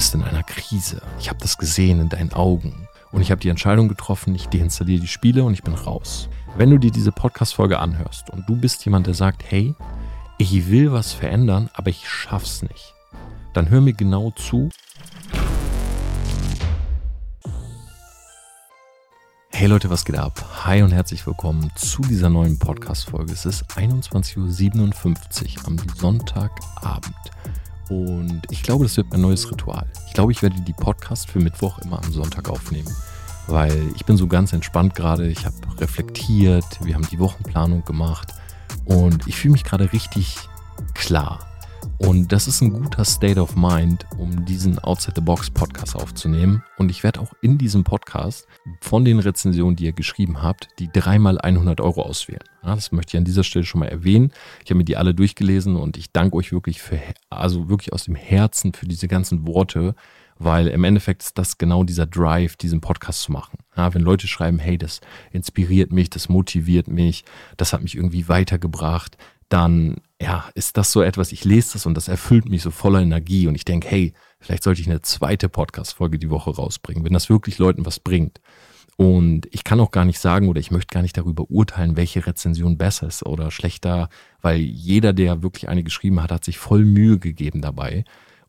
bist in einer Krise. Ich habe das gesehen in deinen Augen. Und ich habe die Entscheidung getroffen, ich deinstalliere die Spiele und ich bin raus. Wenn du dir diese Podcast-Folge anhörst und du bist jemand, der sagt, hey, ich will was verändern, aber ich schaff's nicht, dann hör mir genau zu. Hey Leute, was geht ab? Hi und herzlich willkommen zu dieser neuen Podcast-Folge. Es ist 21.57 Uhr am Sonntagabend. Und ich glaube, das wird mein neues Ritual. Ich glaube, ich werde die Podcast für Mittwoch immer am Sonntag aufnehmen. Weil ich bin so ganz entspannt gerade. Ich habe reflektiert, wir haben die Wochenplanung gemacht. Und ich fühle mich gerade richtig klar. Und das ist ein guter State of Mind, um diesen Outside the Box Podcast aufzunehmen. Und ich werde auch in diesem Podcast von den Rezensionen, die ihr geschrieben habt, die dreimal 100 Euro auswählen. Ja, das möchte ich an dieser Stelle schon mal erwähnen. Ich habe mir die alle durchgelesen und ich danke euch wirklich für, also wirklich aus dem Herzen für diese ganzen Worte, weil im Endeffekt ist das genau dieser Drive, diesen Podcast zu machen. Ja, wenn Leute schreiben, hey, das inspiriert mich, das motiviert mich, das hat mich irgendwie weitergebracht, dann ja, ist das so etwas, ich lese das und das erfüllt mich so voller Energie und ich denke, hey, vielleicht sollte ich eine zweite Podcast-Folge die Woche rausbringen, wenn das wirklich Leuten was bringt. Und ich kann auch gar nicht sagen oder ich möchte gar nicht darüber urteilen, welche Rezension besser ist oder schlechter, weil jeder, der wirklich eine geschrieben hat, hat sich voll Mühe gegeben dabei.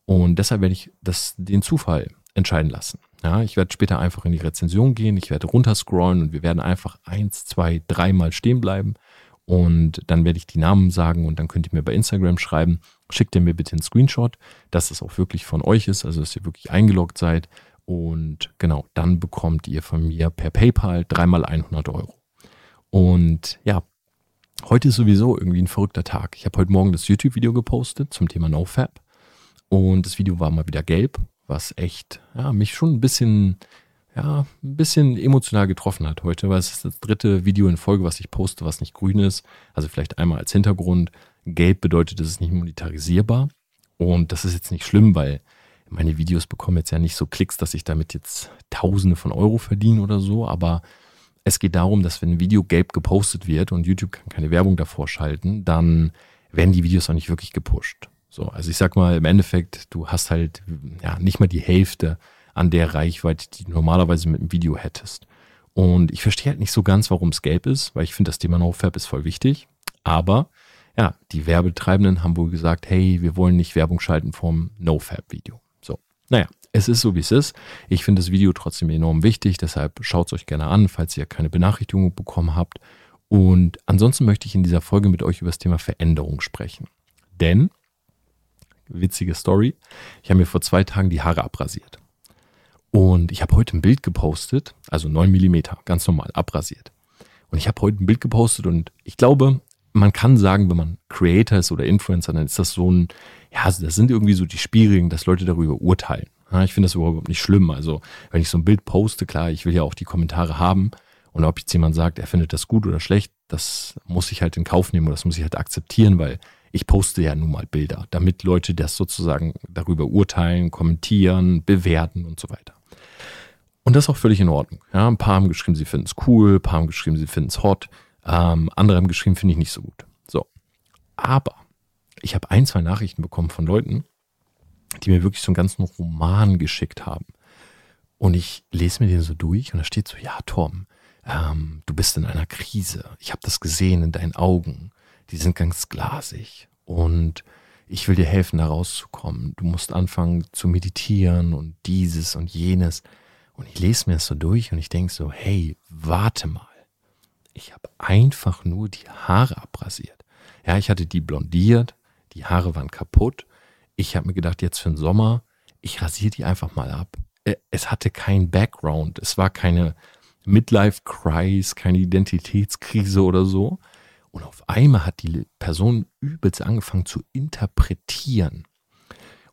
Und deshalb werde ich das, den Zufall entscheiden lassen. Ja, ich werde später einfach in die Rezension gehen, ich werde runterscrollen und wir werden einfach eins, zwei, dreimal stehen bleiben und dann werde ich die Namen sagen und dann könnt ihr mir bei Instagram schreiben, schickt ihr mir bitte einen Screenshot, dass es auch wirklich von euch ist, also dass ihr wirklich eingeloggt seid. Und genau, dann bekommt ihr von mir per PayPal dreimal 100 Euro. Und ja, heute ist sowieso irgendwie ein verrückter Tag. Ich habe heute Morgen das YouTube-Video gepostet zum Thema NoFab. Und das Video war mal wieder gelb, was echt ja, mich schon ein bisschen ja, ein bisschen emotional getroffen hat heute, weil es ist das dritte Video in Folge, was ich poste, was nicht grün ist. Also vielleicht einmal als Hintergrund. Gelb bedeutet, es ist nicht monetarisierbar. Und das ist jetzt nicht schlimm, weil meine Videos bekommen jetzt ja nicht so Klicks, dass ich damit jetzt Tausende von Euro verdiene oder so. Aber es geht darum, dass wenn ein Video gelb gepostet wird und YouTube kann keine Werbung davor schalten, dann werden die Videos auch nicht wirklich gepusht. So, also ich sag mal, im Endeffekt, du hast halt ja nicht mal die Hälfte an der Reichweite, die du normalerweise mit einem Video hättest. Und ich verstehe halt nicht so ganz, warum es gelb ist, weil ich finde, das Thema NoFab ist voll wichtig. Aber ja, die Werbetreibenden haben wohl gesagt, hey, wir wollen nicht Werbung schalten vom NoFab-Video. So, naja, es ist so, wie es ist. Ich finde das Video trotzdem enorm wichtig, deshalb schaut es euch gerne an, falls ihr keine Benachrichtigung bekommen habt. Und ansonsten möchte ich in dieser Folge mit euch über das Thema Veränderung sprechen. Denn, witzige Story, ich habe mir vor zwei Tagen die Haare abrasiert. Und ich habe heute ein Bild gepostet, also 9 mm, ganz normal, abrasiert. Und ich habe heute ein Bild gepostet und ich glaube, man kann sagen, wenn man Creator ist oder Influencer, dann ist das so ein, ja, das sind irgendwie so die Spielregeln, dass Leute darüber urteilen. Ich finde das überhaupt nicht schlimm. Also, wenn ich so ein Bild poste, klar, ich will ja auch die Kommentare haben. Und ob jetzt jemand sagt, er findet das gut oder schlecht, das muss ich halt in Kauf nehmen oder das muss ich halt akzeptieren, weil ich poste ja nun mal Bilder, damit Leute das sozusagen darüber urteilen, kommentieren, bewerten und so weiter. Und das ist auch völlig in Ordnung. Ja, ein paar haben geschrieben, sie finden es cool, ein paar haben geschrieben, sie finden es hot, ähm, andere haben geschrieben, finde ich nicht so gut. So. Aber ich habe ein, zwei Nachrichten bekommen von Leuten, die mir wirklich so einen ganzen Roman geschickt haben. Und ich lese mir den so durch und da steht so, ja, Tom, ähm, du bist in einer Krise. Ich habe das gesehen in deinen Augen. Die sind ganz glasig. Und ich will dir helfen, da rauszukommen. Du musst anfangen zu meditieren und dieses und jenes. Und ich lese mir das so durch und ich denke so, hey, warte mal. Ich habe einfach nur die Haare abrasiert. Ja, ich hatte die blondiert, die Haare waren kaputt. Ich habe mir gedacht, jetzt für den Sommer, ich rasiere die einfach mal ab. Äh, es hatte keinen Background. Es war keine Midlife-Crisis, keine Identitätskrise oder so. Und auf einmal hat die Person übelst angefangen zu interpretieren.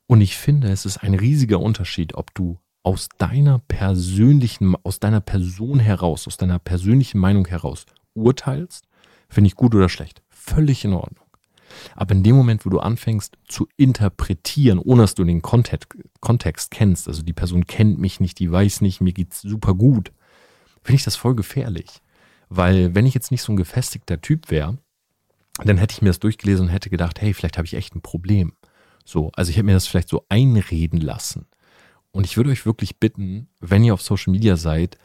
Und ich finde, es ist ein riesiger Unterschied, ob du aus deiner persönlichen, aus deiner Person heraus, aus deiner persönlichen Meinung heraus urteilst, finde ich gut oder schlecht. Völlig in Ordnung. Aber in dem Moment, wo du anfängst zu interpretieren, ohne dass du den Kontext, Kontext kennst, also die Person kennt mich nicht, die weiß nicht, mir geht's super gut, finde ich das voll gefährlich. Weil wenn ich jetzt nicht so ein gefestigter Typ wäre, dann hätte ich mir das durchgelesen und hätte gedacht, hey, vielleicht habe ich echt ein Problem. So, also ich hätte mir das vielleicht so einreden lassen. Und ich würde euch wirklich bitten, wenn ihr auf Social Media seid,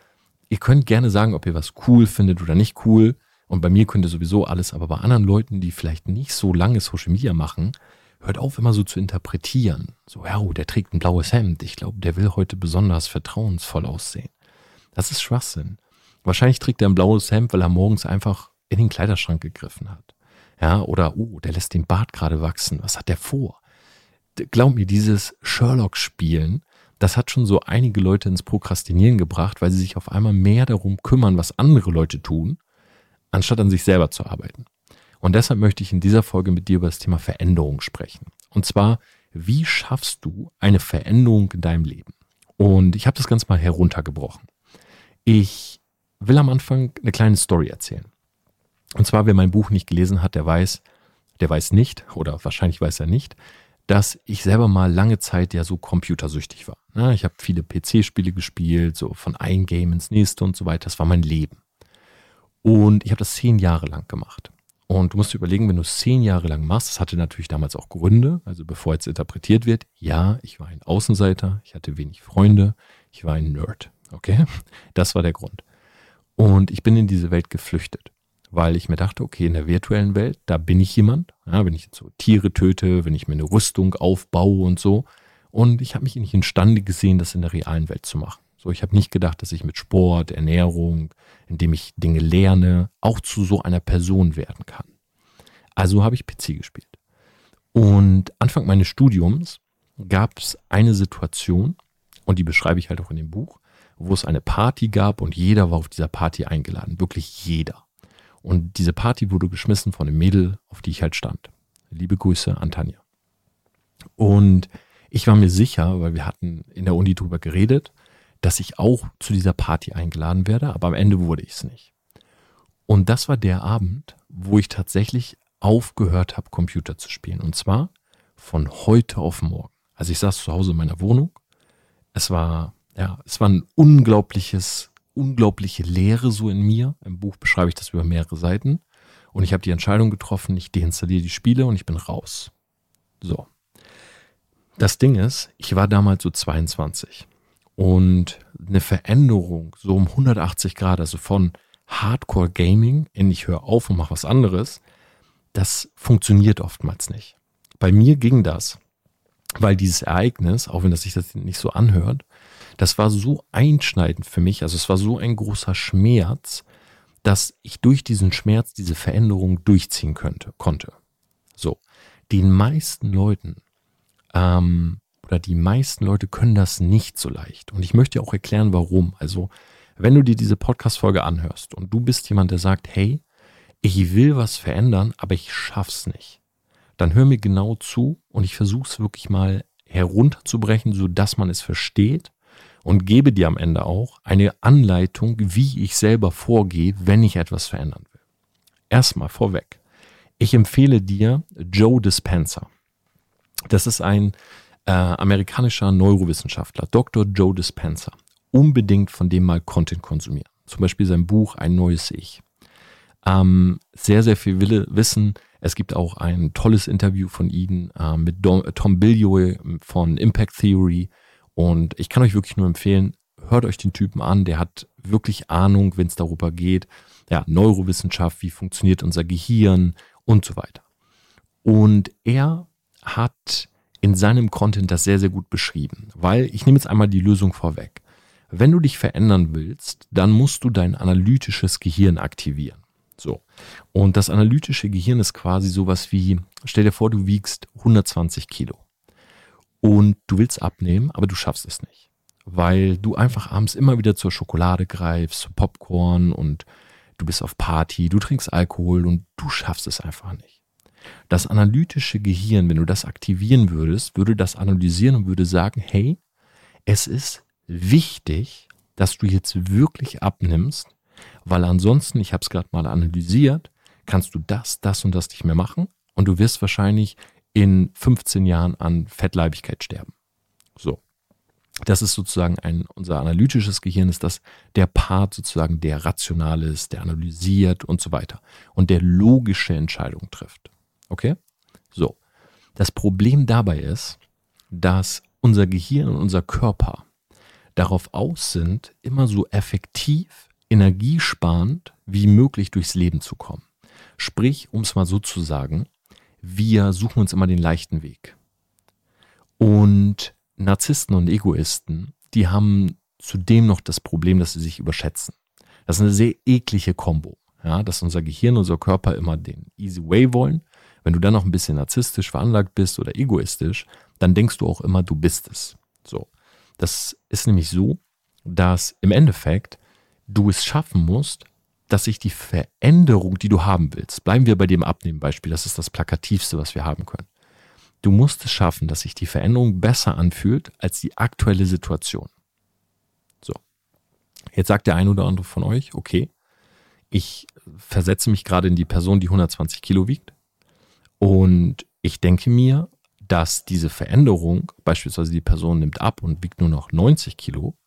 ihr könnt gerne sagen, ob ihr was cool findet oder nicht cool. Und bei mir könnt ihr sowieso alles, aber bei anderen Leuten, die vielleicht nicht so lange Social Media machen, hört auf immer so zu interpretieren. So, ja, oh, der trägt ein blaues Hemd. Ich glaube, der will heute besonders vertrauensvoll aussehen. Das ist Schwachsinn. Wahrscheinlich trägt er ein blaues Hemd, weil er morgens einfach in den Kleiderschrank gegriffen hat. Ja, oder, oh, der lässt den Bart gerade wachsen. Was hat der vor? Glaub mir, dieses Sherlock-Spielen, das hat schon so einige Leute ins Prokrastinieren gebracht, weil sie sich auf einmal mehr darum kümmern, was andere Leute tun, anstatt an sich selber zu arbeiten. Und deshalb möchte ich in dieser Folge mit dir über das Thema Veränderung sprechen. Und zwar, wie schaffst du eine Veränderung in deinem Leben? Und ich habe das Ganze mal heruntergebrochen. Ich will am Anfang eine kleine Story erzählen. Und zwar, wer mein Buch nicht gelesen hat, der weiß, der weiß nicht, oder wahrscheinlich weiß er nicht, dass ich selber mal lange Zeit ja so computersüchtig war. Ich habe viele PC-Spiele gespielt, so von einem Game ins nächste und so weiter. Das war mein Leben. Und ich habe das zehn Jahre lang gemacht. Und du musst dir überlegen, wenn du es zehn Jahre lang machst, das hatte natürlich damals auch Gründe, also bevor jetzt interpretiert wird, ja, ich war ein Außenseiter, ich hatte wenig Freunde, ich war ein Nerd, okay? Das war der Grund. Und ich bin in diese Welt geflüchtet weil ich mir dachte, okay, in der virtuellen Welt, da bin ich jemand. Ja, wenn ich jetzt so Tiere töte, wenn ich mir eine Rüstung aufbaue und so. Und ich habe mich nicht imstande gesehen, das in der realen Welt zu machen. So, ich habe nicht gedacht, dass ich mit Sport, Ernährung, indem ich Dinge lerne, auch zu so einer Person werden kann. Also habe ich PC gespielt. Und Anfang meines Studiums gab es eine Situation, und die beschreibe ich halt auch in dem Buch, wo es eine Party gab und jeder war auf dieser Party eingeladen. Wirklich jeder. Und diese Party wurde geschmissen von einem Mädel, auf die ich halt stand. Liebe Grüße an Tanja. Und ich war mir sicher, weil wir hatten in der Uni drüber geredet, dass ich auch zu dieser Party eingeladen werde, aber am Ende wurde ich es nicht. Und das war der Abend, wo ich tatsächlich aufgehört habe, Computer zu spielen. Und zwar von heute auf morgen. Also ich saß zu Hause in meiner Wohnung. Es war, ja, es war ein unglaubliches unglaubliche Leere so in mir. Im Buch beschreibe ich das über mehrere Seiten. Und ich habe die Entscheidung getroffen, ich deinstalliere die Spiele und ich bin raus. So. Das Ding ist, ich war damals so 22 und eine Veränderung so um 180 Grad, also von Hardcore Gaming in ich höre auf und mache was anderes, das funktioniert oftmals nicht. Bei mir ging das, weil dieses Ereignis, auch wenn das sich das nicht so anhört, das war so einschneidend für mich, also es war so ein großer Schmerz, dass ich durch diesen Schmerz diese Veränderung durchziehen könnte, konnte. So, den meisten Leuten ähm, oder die meisten Leute können das nicht so leicht. Und ich möchte auch erklären, warum. Also, wenn du dir diese Podcast-Folge anhörst und du bist jemand, der sagt, hey, ich will was verändern, aber ich schaff's nicht, dann hör mir genau zu und ich versuche es wirklich mal herunterzubrechen, sodass man es versteht und gebe dir am Ende auch eine Anleitung, wie ich selber vorgehe, wenn ich etwas verändern will. Erstmal vorweg. Ich empfehle dir Joe Dispenza. Das ist ein äh, amerikanischer Neurowissenschaftler, Dr. Joe Dispenza. Unbedingt von dem mal Content konsumieren. Zum Beispiel sein Buch Ein neues Ich. Ähm, sehr, sehr viel Wille, Wissen. Es gibt auch ein tolles Interview von ihm äh, mit Dom, Tom Billoy von Impact Theory. Und ich kann euch wirklich nur empfehlen, hört euch den Typen an, der hat wirklich Ahnung, wenn es darüber geht, ja, Neurowissenschaft, wie funktioniert unser Gehirn und so weiter. Und er hat in seinem Content das sehr, sehr gut beschrieben, weil ich nehme jetzt einmal die Lösung vorweg. Wenn du dich verändern willst, dann musst du dein analytisches Gehirn aktivieren. So. Und das analytische Gehirn ist quasi sowas wie, stell dir vor, du wiegst 120 Kilo und du willst abnehmen, aber du schaffst es nicht, weil du einfach abends immer wieder zur Schokolade greifst, zu Popcorn und du bist auf Party, du trinkst Alkohol und du schaffst es einfach nicht. Das analytische Gehirn, wenn du das aktivieren würdest, würde das analysieren und würde sagen, hey, es ist wichtig, dass du jetzt wirklich abnimmst, weil ansonsten, ich habe es gerade mal analysiert, kannst du das, das und das nicht mehr machen und du wirst wahrscheinlich in 15 Jahren an Fettleibigkeit sterben. So. Das ist sozusagen ein, unser analytisches Gehirn ist das der Part sozusagen, der rational ist, der analysiert und so weiter und der logische Entscheidungen trifft. Okay? So. Das Problem dabei ist, dass unser Gehirn und unser Körper darauf aus sind, immer so effektiv, energiesparend wie möglich durchs Leben zu kommen. Sprich, um es mal so zu sagen, wir suchen uns immer den leichten Weg. Und Narzissten und Egoisten, die haben zudem noch das Problem, dass sie sich überschätzen. Das ist eine sehr eklige Kombo. Ja, dass unser Gehirn, unser Körper immer den easy way wollen. Wenn du dann noch ein bisschen narzisstisch veranlagt bist oder egoistisch, dann denkst du auch immer, du bist es. So. Das ist nämlich so, dass im Endeffekt du es schaffen musst, dass sich die Veränderung, die du haben willst, bleiben wir bei dem Abnehmen-Beispiel, das ist das plakativste, was wir haben können. Du musst es schaffen, dass sich die Veränderung besser anfühlt als die aktuelle Situation. So. Jetzt sagt der ein oder andere von euch, okay, ich versetze mich gerade in die Person, die 120 Kilo wiegt. Und ich denke mir, dass diese Veränderung, beispielsweise die Person nimmt ab und wiegt nur noch 90 Kilo,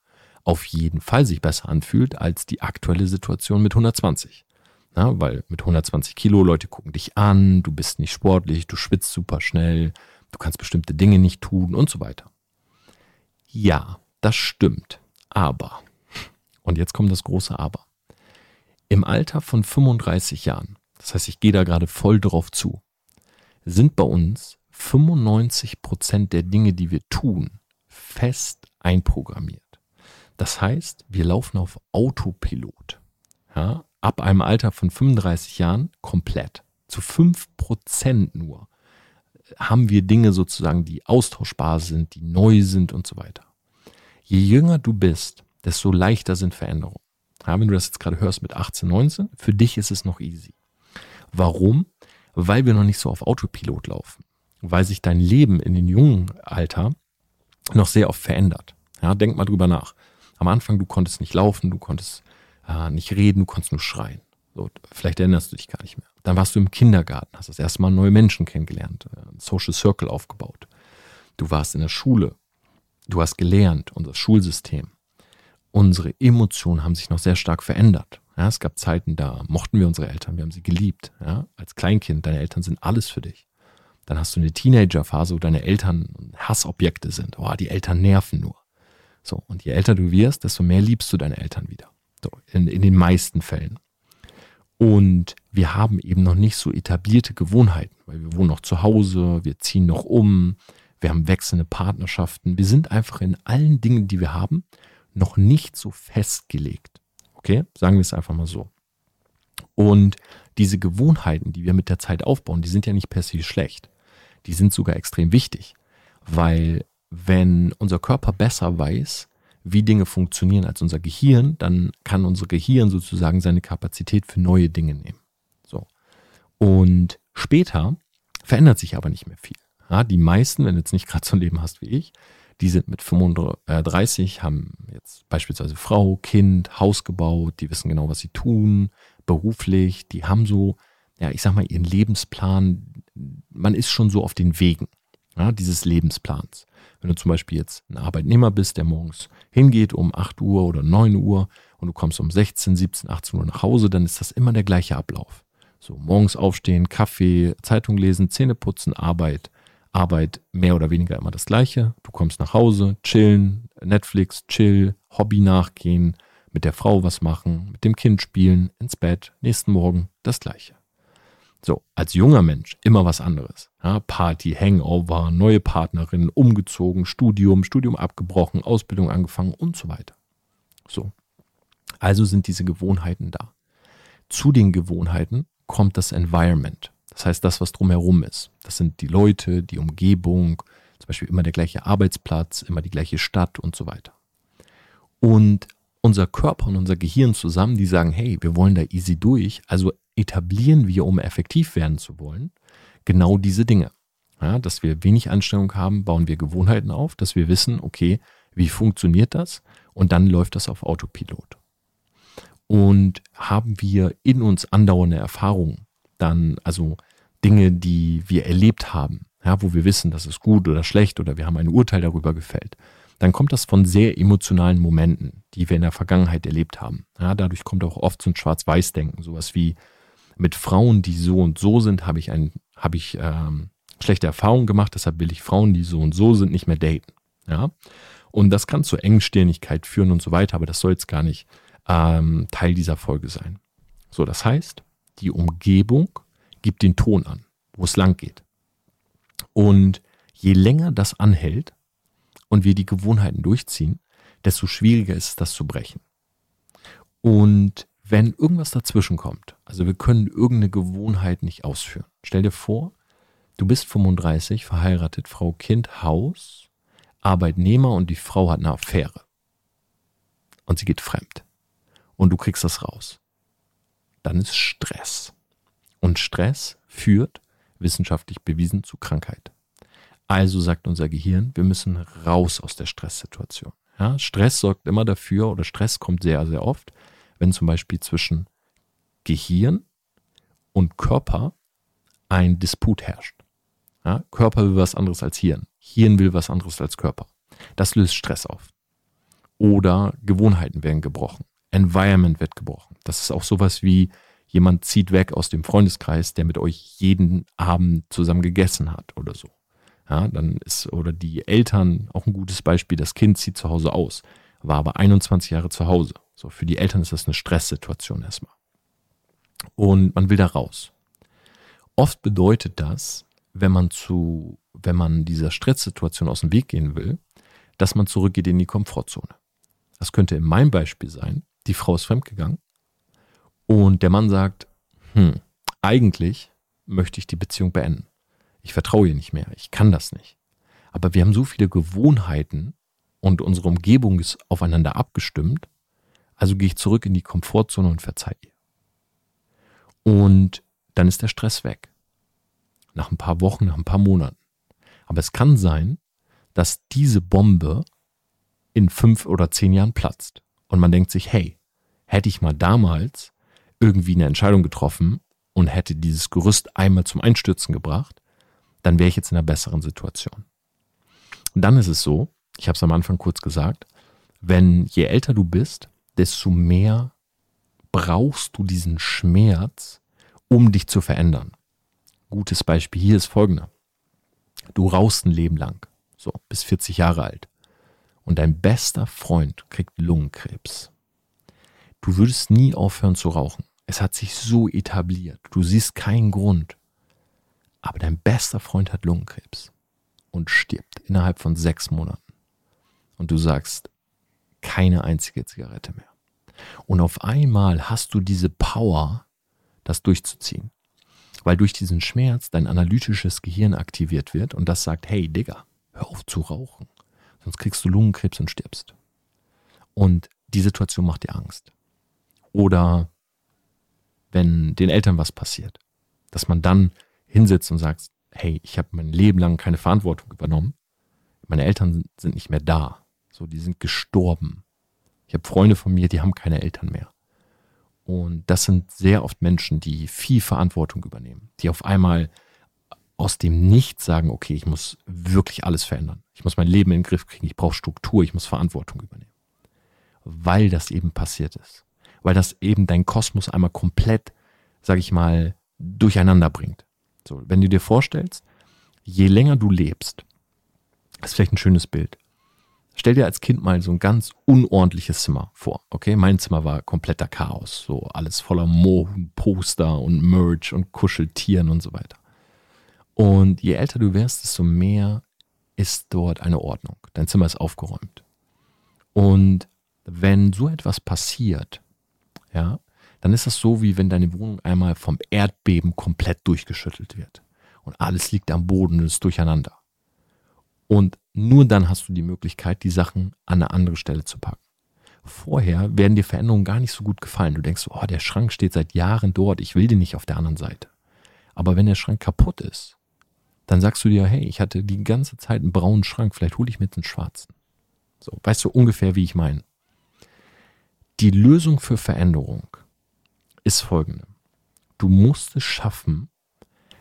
auf jeden Fall sich besser anfühlt als die aktuelle Situation mit 120. Ja, weil mit 120 Kilo Leute gucken dich an, du bist nicht sportlich, du schwitzt super schnell, du kannst bestimmte Dinge nicht tun und so weiter. Ja, das stimmt. Aber, und jetzt kommt das große Aber. Im Alter von 35 Jahren, das heißt, ich gehe da gerade voll drauf zu, sind bei uns 95 Prozent der Dinge, die wir tun, fest einprogrammiert. Das heißt, wir laufen auf Autopilot. Ja, ab einem Alter von 35 Jahren komplett. Zu 5% nur haben wir Dinge sozusagen, die austauschbar sind, die neu sind und so weiter. Je jünger du bist, desto leichter sind Veränderungen. Ja, wenn du das jetzt gerade hörst mit 18, 19, für dich ist es noch easy. Warum? Weil wir noch nicht so auf Autopilot laufen. Weil sich dein Leben in den jungen Alter noch sehr oft verändert. Ja, denk mal drüber nach. Am Anfang, du konntest nicht laufen, du konntest äh, nicht reden, du konntest nur schreien. So, vielleicht erinnerst du dich gar nicht mehr. Dann warst du im Kindergarten, hast das erste Mal neue Menschen kennengelernt, äh, ein Social Circle aufgebaut. Du warst in der Schule, du hast gelernt, unser Schulsystem. Unsere Emotionen haben sich noch sehr stark verändert. Ja, es gab Zeiten, da mochten wir unsere Eltern, wir haben sie geliebt. Ja, als Kleinkind, deine Eltern sind alles für dich. Dann hast du eine Teenagerphase, wo deine Eltern Hassobjekte sind. Oh, die Eltern nerven nur. So, und je älter du wirst, desto mehr liebst du deine Eltern wieder. So, in, in den meisten Fällen. Und wir haben eben noch nicht so etablierte Gewohnheiten, weil wir wohnen noch zu Hause, wir ziehen noch um, wir haben wechselnde Partnerschaften. Wir sind einfach in allen Dingen, die wir haben, noch nicht so festgelegt. Okay, sagen wir es einfach mal so. Und diese Gewohnheiten, die wir mit der Zeit aufbauen, die sind ja nicht per se schlecht. Die sind sogar extrem wichtig, weil wenn unser Körper besser weiß, wie Dinge funktionieren als unser Gehirn, dann kann unser Gehirn sozusagen seine Kapazität für neue Dinge nehmen. So. Und später verändert sich aber nicht mehr viel. Ja, die meisten, wenn du jetzt nicht gerade so ein Leben hast wie ich, die sind mit 35, haben jetzt beispielsweise Frau, Kind, Haus gebaut, die wissen genau, was sie tun, beruflich, die haben so, ja, ich sag mal, ihren Lebensplan, man ist schon so auf den Wegen ja, dieses Lebensplans. Wenn du zum Beispiel jetzt ein Arbeitnehmer bist, der morgens hingeht um 8 Uhr oder 9 Uhr und du kommst um 16, 17, 18 Uhr nach Hause, dann ist das immer der gleiche Ablauf. So, morgens aufstehen, Kaffee, Zeitung lesen, Zähne putzen, Arbeit. Arbeit mehr oder weniger immer das gleiche. Du kommst nach Hause, chillen, Netflix, chill, Hobby nachgehen, mit der Frau was machen, mit dem Kind spielen, ins Bett, nächsten Morgen das gleiche. So, als junger Mensch immer was anderes. Ja, Party, Hangover, neue Partnerin, umgezogen, Studium, Studium abgebrochen, Ausbildung angefangen und so weiter. So. Also sind diese Gewohnheiten da. Zu den Gewohnheiten kommt das Environment. Das heißt, das, was drumherum ist. Das sind die Leute, die Umgebung, zum Beispiel immer der gleiche Arbeitsplatz, immer die gleiche Stadt und so weiter. Und unser Körper und unser Gehirn zusammen, die sagen, hey, wir wollen da easy durch, also etablieren wir, um effektiv werden zu wollen, genau diese Dinge. Ja, dass wir wenig Anstrengung haben, bauen wir Gewohnheiten auf, dass wir wissen, okay, wie funktioniert das? Und dann läuft das auf Autopilot. Und haben wir in uns andauernde Erfahrungen, dann also Dinge, die wir erlebt haben, ja, wo wir wissen, das ist gut oder schlecht oder wir haben ein Urteil darüber gefällt, dann kommt das von sehr emotionalen Momenten, die wir in der Vergangenheit erlebt haben. Ja, dadurch kommt auch oft so ein Schwarz-Weiß-Denken, sowas wie, mit Frauen, die so und so sind, habe ich, ein, hab ich ähm, schlechte Erfahrungen gemacht, deshalb will ich Frauen, die so und so sind, nicht mehr daten. Ja. Und das kann zu Engstirnigkeit führen und so weiter, aber das soll jetzt gar nicht ähm, Teil dieser Folge sein. So, das heißt, die Umgebung gibt den Ton an, wo es lang geht. Und je länger das anhält und wir die Gewohnheiten durchziehen, desto schwieriger ist es, das zu brechen. Und wenn irgendwas dazwischen kommt, also wir können irgendeine Gewohnheit nicht ausführen. Stell dir vor, du bist 35, verheiratet, Frau, Kind, Haus, Arbeitnehmer und die Frau hat eine Affäre. Und sie geht fremd. Und du kriegst das raus. Dann ist Stress. Und Stress führt, wissenschaftlich bewiesen, zu Krankheit. Also sagt unser Gehirn, wir müssen raus aus der Stresssituation. Ja, Stress sorgt immer dafür, oder Stress kommt sehr, sehr oft, wenn zum Beispiel zwischen Gehirn und Körper ein Disput herrscht. Ja, Körper will was anderes als Hirn. Hirn will was anderes als Körper. Das löst Stress auf. Oder Gewohnheiten werden gebrochen. Environment wird gebrochen. Das ist auch sowas wie jemand zieht weg aus dem Freundeskreis, der mit euch jeden Abend zusammen gegessen hat oder so. Ja, dann ist, oder die Eltern, auch ein gutes Beispiel, das Kind zieht zu Hause aus, war aber 21 Jahre zu Hause. So, für die Eltern ist das eine Stresssituation erstmal. Und man will da raus. Oft bedeutet das, wenn man zu, wenn man dieser Stresssituation aus dem Weg gehen will, dass man zurückgeht in die Komfortzone. Das könnte in meinem Beispiel sein, die Frau ist fremdgegangen und der Mann sagt, hm, eigentlich möchte ich die Beziehung beenden. Ich vertraue ihr nicht mehr, ich kann das nicht. Aber wir haben so viele Gewohnheiten und unsere Umgebung ist aufeinander abgestimmt, also gehe ich zurück in die Komfortzone und verzeihe ihr. Und dann ist der Stress weg. Nach ein paar Wochen, nach ein paar Monaten. Aber es kann sein, dass diese Bombe in fünf oder zehn Jahren platzt. Und man denkt sich, hey, hätte ich mal damals irgendwie eine Entscheidung getroffen und hätte dieses Gerüst einmal zum Einstürzen gebracht, dann wäre ich jetzt in einer besseren Situation. Und dann ist es so, ich habe es am Anfang kurz gesagt, wenn je älter du bist, desto mehr brauchst du diesen Schmerz, um dich zu verändern. Gutes Beispiel hier ist folgender. Du rauchst ein Leben lang, so bis 40 Jahre alt. Und dein bester Freund kriegt Lungenkrebs. Du würdest nie aufhören zu rauchen. Es hat sich so etabliert. Du siehst keinen Grund. Aber dein bester Freund hat Lungenkrebs und stirbt innerhalb von sechs Monaten. Und du sagst, keine einzige Zigarette mehr. Und auf einmal hast du diese Power, das durchzuziehen. Weil durch diesen Schmerz dein analytisches Gehirn aktiviert wird und das sagt, hey Digga, hör auf zu rauchen. Sonst kriegst du Lungenkrebs und stirbst. Und die Situation macht dir Angst. Oder wenn den Eltern was passiert, dass man dann hinsetzt und sagt, hey, ich habe mein Leben lang keine Verantwortung übernommen. Meine Eltern sind nicht mehr da. So, die sind gestorben. Ich habe Freunde von mir, die haben keine Eltern mehr. Und das sind sehr oft Menschen, die viel Verantwortung übernehmen, die auf einmal aus dem Nichts sagen, okay, ich muss wirklich alles verändern. Ich muss mein Leben in den Griff kriegen, ich brauche Struktur, ich muss Verantwortung übernehmen. Weil das eben passiert ist. Weil das eben dein Kosmos einmal komplett, sag ich mal, durcheinander bringt. So, wenn du dir vorstellst, je länger du lebst, ist vielleicht ein schönes Bild. Stell dir als Kind mal so ein ganz unordentliches Zimmer vor. Okay, mein Zimmer war kompletter Chaos. So alles voller Mohren, Poster und Merch und Kuscheltieren und so weiter. Und je älter du wirst, desto mehr ist dort eine Ordnung. Dein Zimmer ist aufgeräumt. Und wenn so etwas passiert, ja, dann ist das so, wie wenn deine Wohnung einmal vom Erdbeben komplett durchgeschüttelt wird. Und alles liegt am Boden und ist durcheinander. Und nur dann hast du die Möglichkeit, die Sachen an eine andere Stelle zu packen. Vorher werden dir Veränderungen gar nicht so gut gefallen. Du denkst, oh, der Schrank steht seit Jahren dort, ich will den nicht auf der anderen Seite. Aber wenn der Schrank kaputt ist, dann sagst du dir, hey, ich hatte die ganze Zeit einen braunen Schrank, vielleicht hole ich mir jetzt einen schwarzen. So, weißt du ungefähr, wie ich meine? Die Lösung für Veränderung ist folgende. Du musst es schaffen,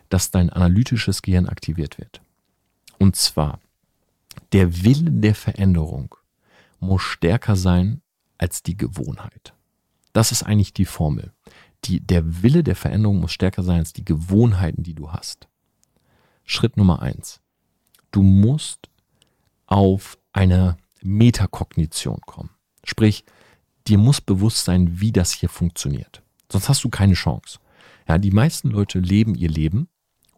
dass dein analytisches Gehirn aktiviert wird. Und zwar, der Wille der Veränderung muss stärker sein als die Gewohnheit. Das ist eigentlich die Formel. Die, der Wille der Veränderung muss stärker sein als die Gewohnheiten, die du hast. Schritt Nummer eins. Du musst auf eine Metakognition kommen. Sprich, dir muss bewusst sein, wie das hier funktioniert. Sonst hast du keine Chance. Ja, die meisten Leute leben ihr Leben,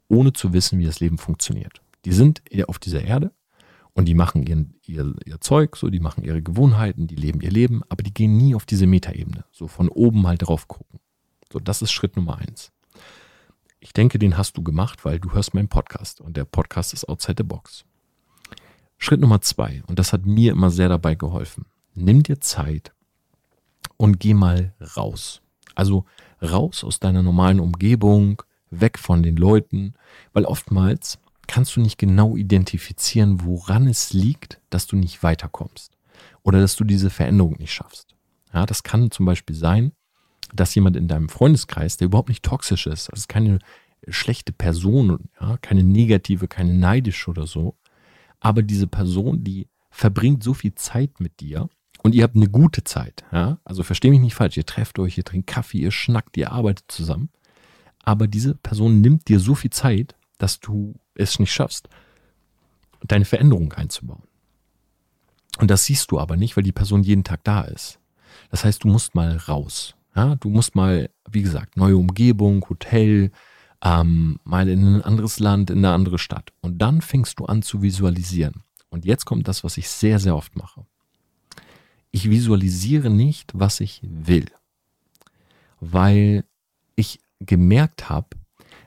ohne zu wissen, wie das Leben funktioniert. Die sind auf dieser Erde und die machen ihren, ihr, ihr Zeug, so, die machen ihre Gewohnheiten, die leben ihr Leben, aber die gehen nie auf diese Metaebene. So von oben mal drauf gucken. So, das ist Schritt Nummer eins. Ich denke, den hast du gemacht, weil du hörst meinen Podcast und der Podcast ist Outside the Box. Schritt Nummer zwei, und das hat mir immer sehr dabei geholfen. Nimm dir Zeit und geh mal raus. Also raus aus deiner normalen Umgebung, weg von den Leuten, weil oftmals kannst du nicht genau identifizieren, woran es liegt, dass du nicht weiterkommst oder dass du diese Veränderung nicht schaffst. Ja, das kann zum Beispiel sein, dass jemand in deinem Freundeskreis, der überhaupt nicht toxisch ist, ist keine schlechte Person, ja, keine negative, keine neidische oder so, aber diese Person, die verbringt so viel Zeit mit dir und ihr habt eine gute Zeit. Ja? Also verstehe mich nicht falsch, ihr trefft euch, ihr trinkt Kaffee, ihr schnackt, ihr arbeitet zusammen. Aber diese Person nimmt dir so viel Zeit, dass du es nicht schaffst, deine Veränderung einzubauen. Und das siehst du aber nicht, weil die Person jeden Tag da ist. Das heißt, du musst mal raus. Ja? Du musst mal, wie gesagt, neue Umgebung, Hotel, ähm, mal in ein anderes Land, in eine andere Stadt. Und dann fängst du an zu visualisieren. Und jetzt kommt das, was ich sehr, sehr oft mache. Ich visualisiere nicht, was ich will, weil ich gemerkt habe,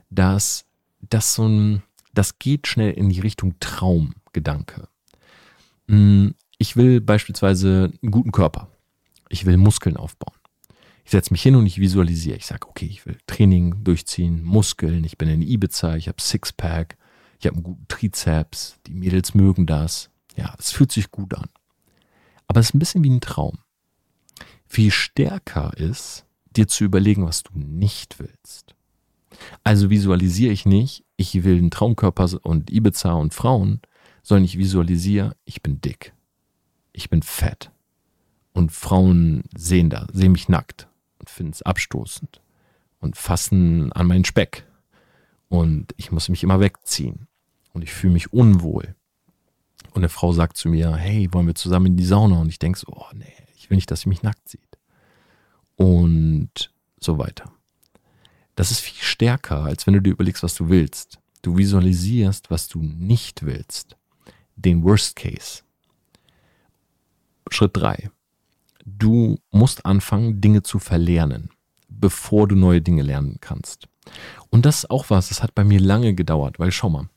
dass das so ein, das geht schnell in die Richtung Traumgedanke. Hm, ich will beispielsweise einen guten Körper. Ich will Muskeln aufbauen. Ich setze mich hin und ich visualisiere. Ich sage, okay, ich will Training durchziehen, Muskeln, ich bin in Ibiza, ich habe Sixpack, ich habe einen guten Trizeps, die Mädels mögen das. Ja, es fühlt sich gut an. Aber es ist ein bisschen wie ein Traum. Viel stärker ist, dir zu überlegen, was du nicht willst. Also visualisiere ich nicht, ich will einen Traumkörper und Ibiza und Frauen, sondern ich visualisiere, ich bin dick. Ich bin fett. Und Frauen sehen da, sehen mich nackt und finden es abstoßend und fassen an meinen Speck. Und ich muss mich immer wegziehen. Und ich fühle mich unwohl. Und eine Frau sagt zu mir, hey, wollen wir zusammen in die Sauna? Und ich denke so, oh nee, ich will nicht, dass sie mich nackt sieht. Und so weiter. Das ist viel stärker, als wenn du dir überlegst, was du willst. Du visualisierst, was du nicht willst. Den Worst Case. Schritt drei du musst anfangen, Dinge zu verlernen, bevor du neue Dinge lernen kannst. Und das ist auch was, das hat bei mir lange gedauert, weil schau mal,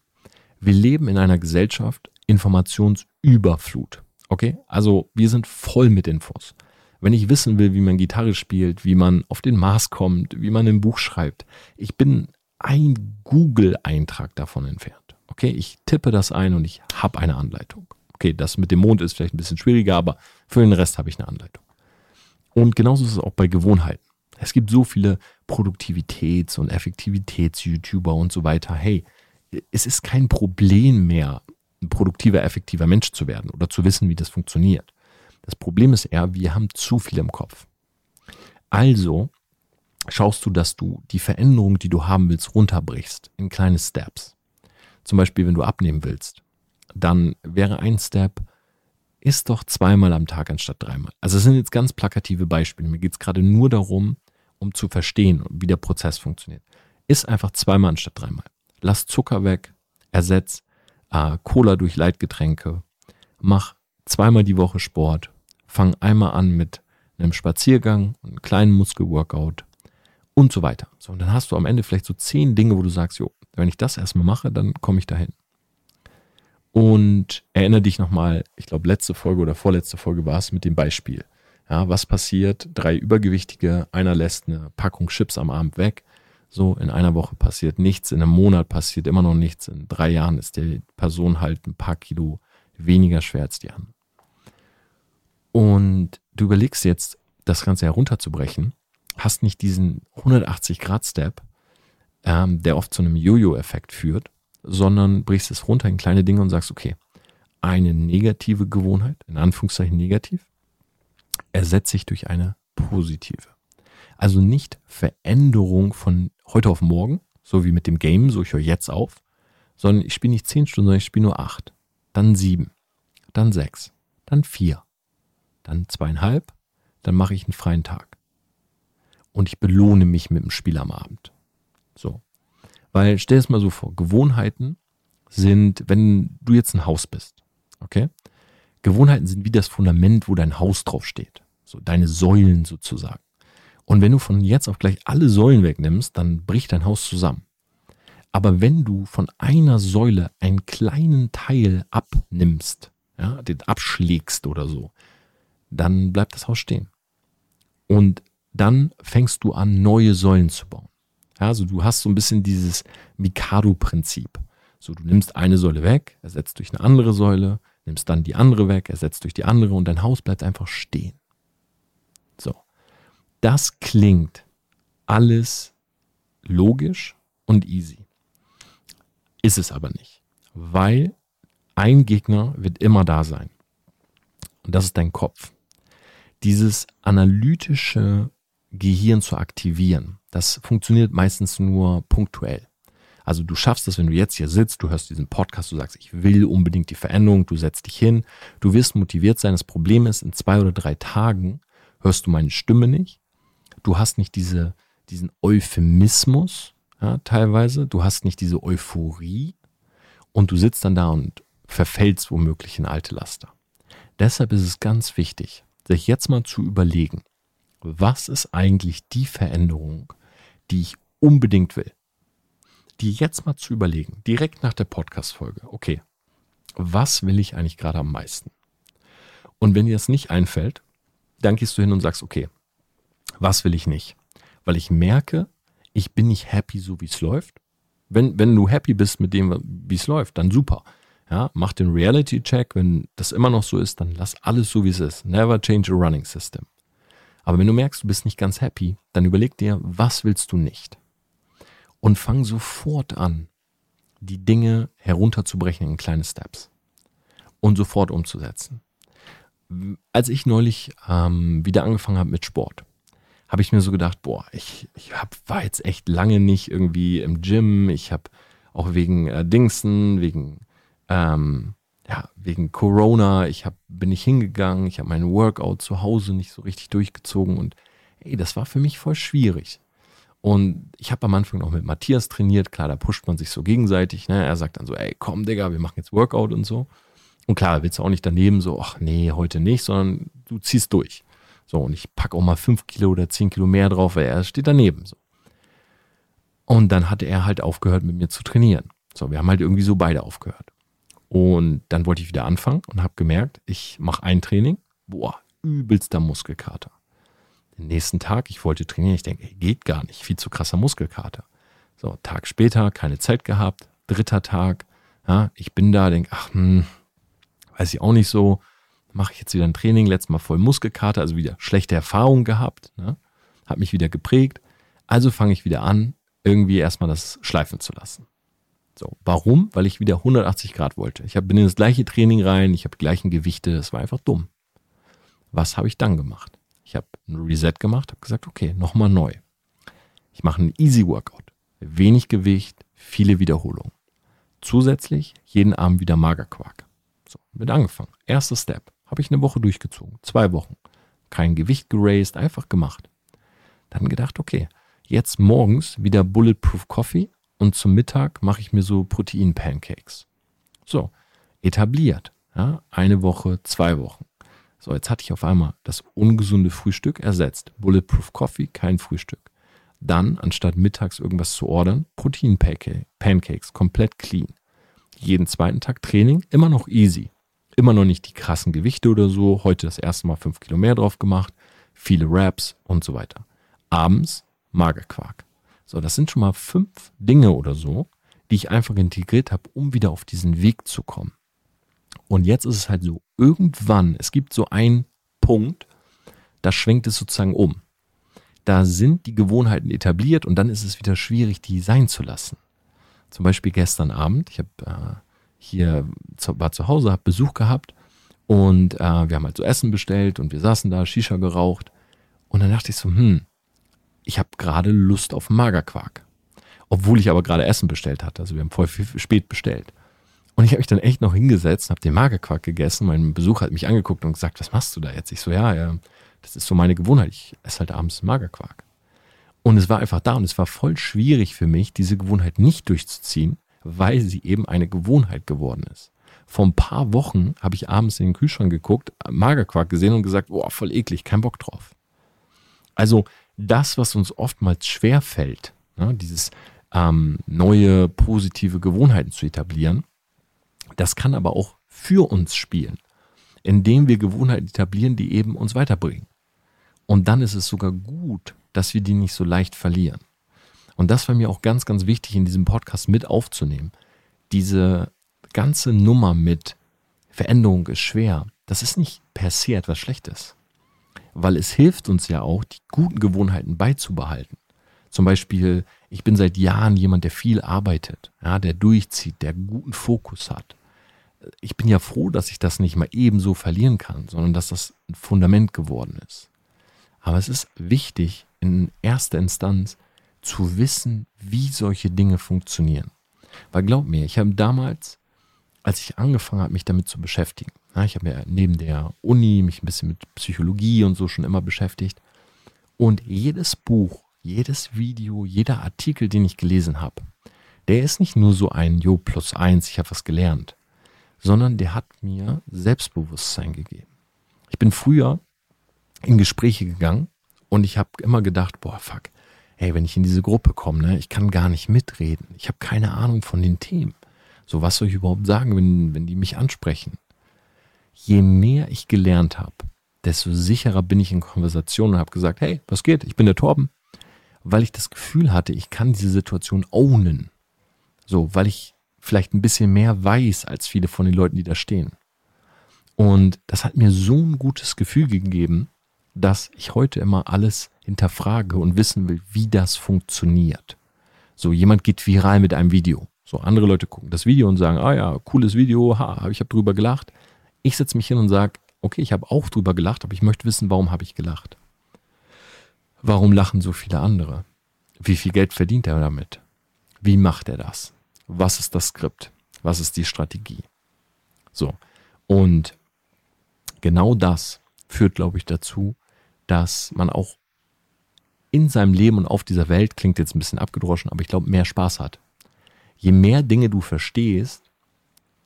wir leben in einer Gesellschaft Informationsüberflut. Okay? Also wir sind voll mit Infos. Wenn ich wissen will, wie man Gitarre spielt, wie man auf den Mars kommt, wie man ein Buch schreibt, ich bin ein Google-Eintrag davon entfernt. Okay, ich tippe das ein und ich habe eine Anleitung. Okay, das mit dem Mond ist vielleicht ein bisschen schwieriger, aber für den Rest habe ich eine Anleitung. Und genauso ist es auch bei Gewohnheiten. Es gibt so viele Produktivitäts- und Effektivitäts-YouTuber und so weiter. Hey, es ist kein Problem mehr, ein produktiver, effektiver Mensch zu werden oder zu wissen, wie das funktioniert. Das Problem ist eher, wir haben zu viel im Kopf. Also schaust du, dass du die Veränderung, die du haben willst, runterbrichst in kleine Steps. Zum Beispiel, wenn du abnehmen willst dann wäre ein Step, ist doch zweimal am Tag anstatt dreimal. Also es sind jetzt ganz plakative Beispiele. Mir geht es gerade nur darum, um zu verstehen, wie der Prozess funktioniert. Ist einfach zweimal anstatt dreimal. Lass Zucker weg, ersetz äh, Cola durch Leitgetränke, mach zweimal die Woche Sport, fang einmal an mit einem Spaziergang, einem kleinen Muskelworkout und so weiter. So, und dann hast du am Ende vielleicht so zehn Dinge, wo du sagst, jo, wenn ich das erstmal mache, dann komme ich dahin. Und erinnere dich nochmal, ich glaube, letzte Folge oder vorletzte Folge war es mit dem Beispiel. Ja, was passiert? Drei Übergewichtige, einer lässt eine Packung Chips am Abend weg. So, in einer Woche passiert nichts, in einem Monat passiert immer noch nichts, in drei Jahren ist die Person halt ein paar Kilo weniger schwer als die anderen. Und du überlegst jetzt, das Ganze herunterzubrechen, hast nicht diesen 180-Grad-Step, ähm, der oft zu einem Jojo-Effekt führt, sondern brichst es runter in kleine Dinge und sagst, okay, eine negative Gewohnheit, in Anführungszeichen negativ, ersetze ich durch eine positive. Also nicht Veränderung von heute auf morgen, so wie mit dem Game, so ich höre jetzt auf, sondern ich spiele nicht zehn Stunden, sondern ich spiele nur acht, dann sieben, dann sechs, dann vier, dann zweieinhalb, dann mache ich einen freien Tag. Und ich belohne mich mit dem Spiel am Abend. So. Weil stell es mal so vor, Gewohnheiten sind, wenn du jetzt ein Haus bist, okay? Gewohnheiten sind wie das Fundament, wo dein Haus drauf steht. So deine Säulen sozusagen. Und wenn du von jetzt auf gleich alle Säulen wegnimmst, dann bricht dein Haus zusammen. Aber wenn du von einer Säule einen kleinen Teil abnimmst, ja, den abschlägst oder so, dann bleibt das Haus stehen. Und dann fängst du an, neue Säulen zu bauen. Ja, also du hast so ein bisschen dieses Mikado-Prinzip. So, du nimmst eine Säule weg, ersetzt durch eine andere Säule, nimmst dann die andere weg, ersetzt durch die andere und dein Haus bleibt einfach stehen. Das klingt alles logisch und easy. Ist es aber nicht, weil ein Gegner wird immer da sein. Und das ist dein Kopf. Dieses analytische Gehirn zu aktivieren, das funktioniert meistens nur punktuell. Also du schaffst es, wenn du jetzt hier sitzt, du hörst diesen Podcast, du sagst, ich will unbedingt die Veränderung, du setzt dich hin, du wirst motiviert sein. Das Problem ist, in zwei oder drei Tagen hörst du meine Stimme nicht. Du hast nicht diese, diesen Euphemismus ja, teilweise, du hast nicht diese Euphorie und du sitzt dann da und verfällst womöglich in alte Laster. Deshalb ist es ganz wichtig, sich jetzt mal zu überlegen, was ist eigentlich die Veränderung, die ich unbedingt will? Die jetzt mal zu überlegen, direkt nach der Podcast-Folge, okay, was will ich eigentlich gerade am meisten? Und wenn dir das nicht einfällt, dann gehst du hin und sagst, okay, was will ich nicht? Weil ich merke, ich bin nicht happy, so wie es läuft. Wenn, wenn du happy bist mit dem, wie es läuft, dann super. Ja, mach den Reality-Check. Wenn das immer noch so ist, dann lass alles so, wie es ist. Never change a running system. Aber wenn du merkst, du bist nicht ganz happy, dann überleg dir, was willst du nicht? Und fang sofort an, die Dinge herunterzubrechen in kleine Steps und sofort umzusetzen. Als ich neulich ähm, wieder angefangen habe mit Sport, habe ich mir so gedacht, boah, ich, ich hab, war jetzt echt lange nicht irgendwie im Gym. Ich habe auch wegen äh, Dingsen, wegen ähm, ja, wegen Corona, ich hab, bin nicht hingegangen, ich habe meinen Workout zu Hause nicht so richtig durchgezogen und ey, das war für mich voll schwierig. Und ich habe am Anfang noch mit Matthias trainiert, klar, da pusht man sich so gegenseitig, ne? Er sagt dann so, ey, komm, Digga, wir machen jetzt Workout und so. Und klar, willst du auch nicht daneben so, ach nee, heute nicht, sondern du ziehst durch. So, und ich packe auch mal fünf Kilo oder zehn Kilo mehr drauf, weil er steht daneben. So. Und dann hatte er halt aufgehört, mit mir zu trainieren. So, wir haben halt irgendwie so beide aufgehört. Und dann wollte ich wieder anfangen und habe gemerkt, ich mache ein Training, boah, übelster Muskelkater. Den nächsten Tag, ich wollte trainieren, ich denke, geht gar nicht, viel zu krasser Muskelkater. So, Tag später, keine Zeit gehabt, dritter Tag, ja, ich bin da, denke, ach, hm, weiß ich auch nicht so, mache ich jetzt wieder ein Training, letztes Mal voll Muskelkater, also wieder schlechte Erfahrungen gehabt, ne? hat mich wieder geprägt. Also fange ich wieder an, irgendwie erstmal das schleifen zu lassen. So, warum? Weil ich wieder 180 Grad wollte. Ich bin in das gleiche Training rein, ich habe die gleichen Gewichte, es war einfach dumm. Was habe ich dann gemacht? Ich habe ein Reset gemacht, habe gesagt, okay, nochmal neu. Ich mache einen Easy Workout. Wenig Gewicht, viele Wiederholungen. Zusätzlich jeden Abend wieder Magerquark. So, mit angefangen. Erster Step. Habe ich eine Woche durchgezogen. Zwei Wochen. Kein Gewicht geraced, einfach gemacht. Dann gedacht, okay, jetzt morgens wieder Bulletproof Coffee und zum Mittag mache ich mir so Protein-Pancakes. So, etabliert. Ja, eine Woche, zwei Wochen. So, jetzt hatte ich auf einmal das ungesunde Frühstück ersetzt. Bulletproof Coffee, kein Frühstück. Dann, anstatt mittags irgendwas zu ordern, Protein-Pancakes, komplett clean. Jeden zweiten Tag Training, immer noch easy. Immer noch nicht die krassen Gewichte oder so. Heute das erste Mal fünf Kilo mehr drauf gemacht. Viele Raps und so weiter. Abends Magerquark. So, das sind schon mal fünf Dinge oder so, die ich einfach integriert habe, um wieder auf diesen Weg zu kommen. Und jetzt ist es halt so, irgendwann, es gibt so einen Punkt, da schwenkt es sozusagen um. Da sind die Gewohnheiten etabliert und dann ist es wieder schwierig, die sein zu lassen. Zum Beispiel gestern Abend, ich habe hier war zu Hause, habe Besuch gehabt und äh, wir haben halt so Essen bestellt und wir saßen da, Shisha geraucht und dann dachte ich so, hm, ich habe gerade Lust auf Magerquark. Obwohl ich aber gerade Essen bestellt hatte. Also wir haben voll viel spät bestellt. Und ich habe mich dann echt noch hingesetzt, habe den Magerquark gegessen. Mein Besucher hat mich angeguckt und gesagt, was machst du da jetzt? Ich so, ja, ja, das ist so meine Gewohnheit. Ich esse halt abends Magerquark. Und es war einfach da und es war voll schwierig für mich, diese Gewohnheit nicht durchzuziehen, weil sie eben eine Gewohnheit geworden ist. Vor ein paar Wochen habe ich abends in den Kühlschrank geguckt, Magerquark gesehen und gesagt, boah, voll eklig, kein Bock drauf. Also das, was uns oftmals schwer fällt, ne, dieses ähm, neue positive Gewohnheiten zu etablieren, das kann aber auch für uns spielen, indem wir Gewohnheiten etablieren, die eben uns weiterbringen. Und dann ist es sogar gut, dass wir die nicht so leicht verlieren. Und das war mir auch ganz, ganz wichtig in diesem Podcast mit aufzunehmen. Diese ganze Nummer mit Veränderung ist schwer, das ist nicht per se etwas Schlechtes. Weil es hilft uns ja auch, die guten Gewohnheiten beizubehalten. Zum Beispiel, ich bin seit Jahren jemand, der viel arbeitet, ja, der durchzieht, der guten Fokus hat. Ich bin ja froh, dass ich das nicht mal ebenso verlieren kann, sondern dass das ein Fundament geworden ist. Aber es ist wichtig, in erster Instanz zu wissen, wie solche Dinge funktionieren. Weil glaub mir, ich habe damals, als ich angefangen habe, mich damit zu beschäftigen, ja, ich habe ja neben der Uni mich ein bisschen mit Psychologie und so schon immer beschäftigt. Und jedes Buch, jedes Video, jeder Artikel, den ich gelesen habe, der ist nicht nur so ein Jo plus eins, ich habe was gelernt, sondern der hat mir Selbstbewusstsein gegeben. Ich bin früher in Gespräche gegangen und ich habe immer gedacht, boah, fuck, hey, wenn ich in diese Gruppe komme, ne, ich kann gar nicht mitreden. Ich habe keine Ahnung von den Themen. So, was soll ich überhaupt sagen, wenn, wenn die mich ansprechen? Je mehr ich gelernt habe, desto sicherer bin ich in Konversationen und habe gesagt, hey, was geht? Ich bin der Torben. Weil ich das Gefühl hatte, ich kann diese Situation ownen. So, weil ich vielleicht ein bisschen mehr weiß als viele von den Leuten, die da stehen. Und das hat mir so ein gutes Gefühl gegeben, dass ich heute immer alles hinterfrage und wissen will, wie das funktioniert. So, jemand geht viral mit einem Video. So, andere Leute gucken das Video und sagen, ah ja, cooles Video, ha, ich habe drüber gelacht. Ich setze mich hin und sage, okay, ich habe auch drüber gelacht, aber ich möchte wissen, warum habe ich gelacht? Warum lachen so viele andere? Wie viel Geld verdient er damit? Wie macht er das? Was ist das Skript? Was ist die Strategie? So, und genau das führt, glaube ich, dazu, dass man auch in seinem Leben und auf dieser Welt, klingt jetzt ein bisschen abgedroschen, aber ich glaube, mehr Spaß hat. Je mehr Dinge du verstehst,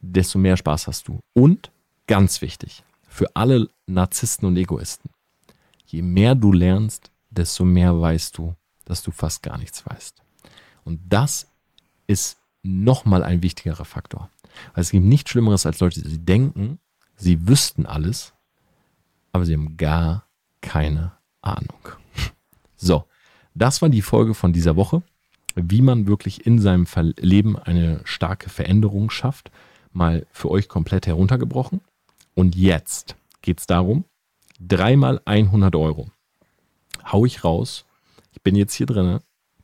desto mehr Spaß hast du. Und, ganz wichtig, für alle Narzissten und Egoisten, je mehr du lernst, desto mehr weißt du, dass du fast gar nichts weißt. Und das ist nochmal ein wichtigerer Faktor. Weil es gibt nichts Schlimmeres als Leute, die denken, sie wüssten alles, aber sie haben gar keine Ahnung. So, das war die Folge von dieser Woche, wie man wirklich in seinem Leben eine starke Veränderung schafft. Mal für euch komplett heruntergebrochen. Und jetzt geht es darum, dreimal 100 Euro. Hau ich raus. Ich bin jetzt hier drin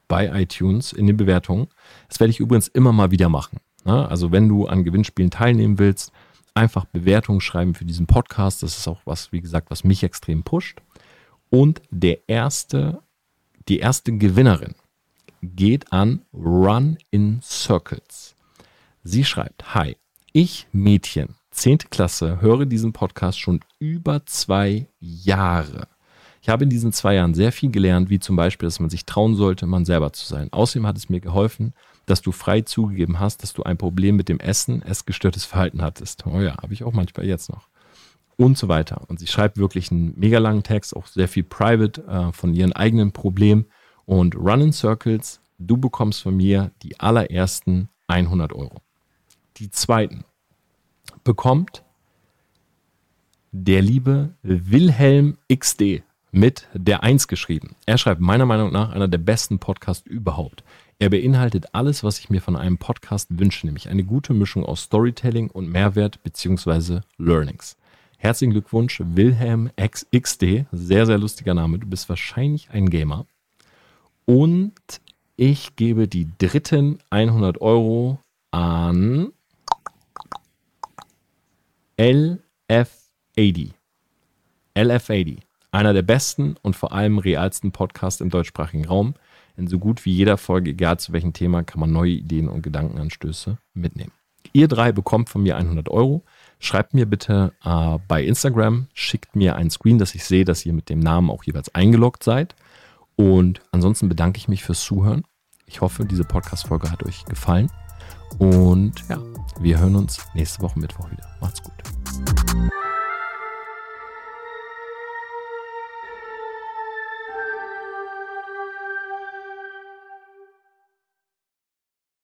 bei iTunes in den Bewertungen. Das werde ich übrigens immer mal wieder machen. Ne? Also wenn du an Gewinnspielen teilnehmen willst, einfach Bewertungen schreiben für diesen Podcast. Das ist auch was, wie gesagt, was mich extrem pusht. Und der erste, die erste Gewinnerin geht an Run in Circles. Sie schreibt, Hi, ich Mädchen, 10. Klasse, höre diesen Podcast schon über zwei Jahre. Ich habe in diesen zwei Jahren sehr viel gelernt, wie zum Beispiel, dass man sich trauen sollte, man selber zu sein. Außerdem hat es mir geholfen, dass du frei zugegeben hast, dass du ein Problem mit dem Essen, essgestörtes Verhalten hattest. Oh ja, habe ich auch manchmal jetzt noch. Und so weiter. Und sie schreibt wirklich einen mega langen Text, auch sehr viel private äh, von ihren eigenen Problemen. Und Run in Circles, du bekommst von mir die allerersten 100 Euro. Die zweiten bekommt der liebe Wilhelm XD mit der 1 geschrieben. Er schreibt meiner Meinung nach einer der besten Podcasts überhaupt. Er beinhaltet alles, was ich mir von einem Podcast wünsche, nämlich eine gute Mischung aus Storytelling und Mehrwert bzw. Learnings. Herzlichen Glückwunsch, Wilhelm XD. Sehr, sehr lustiger Name. Du bist wahrscheinlich ein Gamer. Und ich gebe die dritten 100 Euro an LF80. LF80. Einer der besten und vor allem realsten Podcasts im deutschsprachigen Raum. In so gut wie jeder Folge, egal zu welchem Thema, kann man neue Ideen und Gedankenanstöße mitnehmen. ihr drei bekommt von mir 100 Euro. Schreibt mir bitte äh, bei Instagram, schickt mir einen Screen, dass ich sehe, dass ihr mit dem Namen auch jeweils eingeloggt seid. Und ansonsten bedanke ich mich fürs Zuhören. Ich hoffe, diese Podcast-Folge hat euch gefallen. Und ja, wir hören uns nächste Woche Mittwoch wieder. Macht's gut.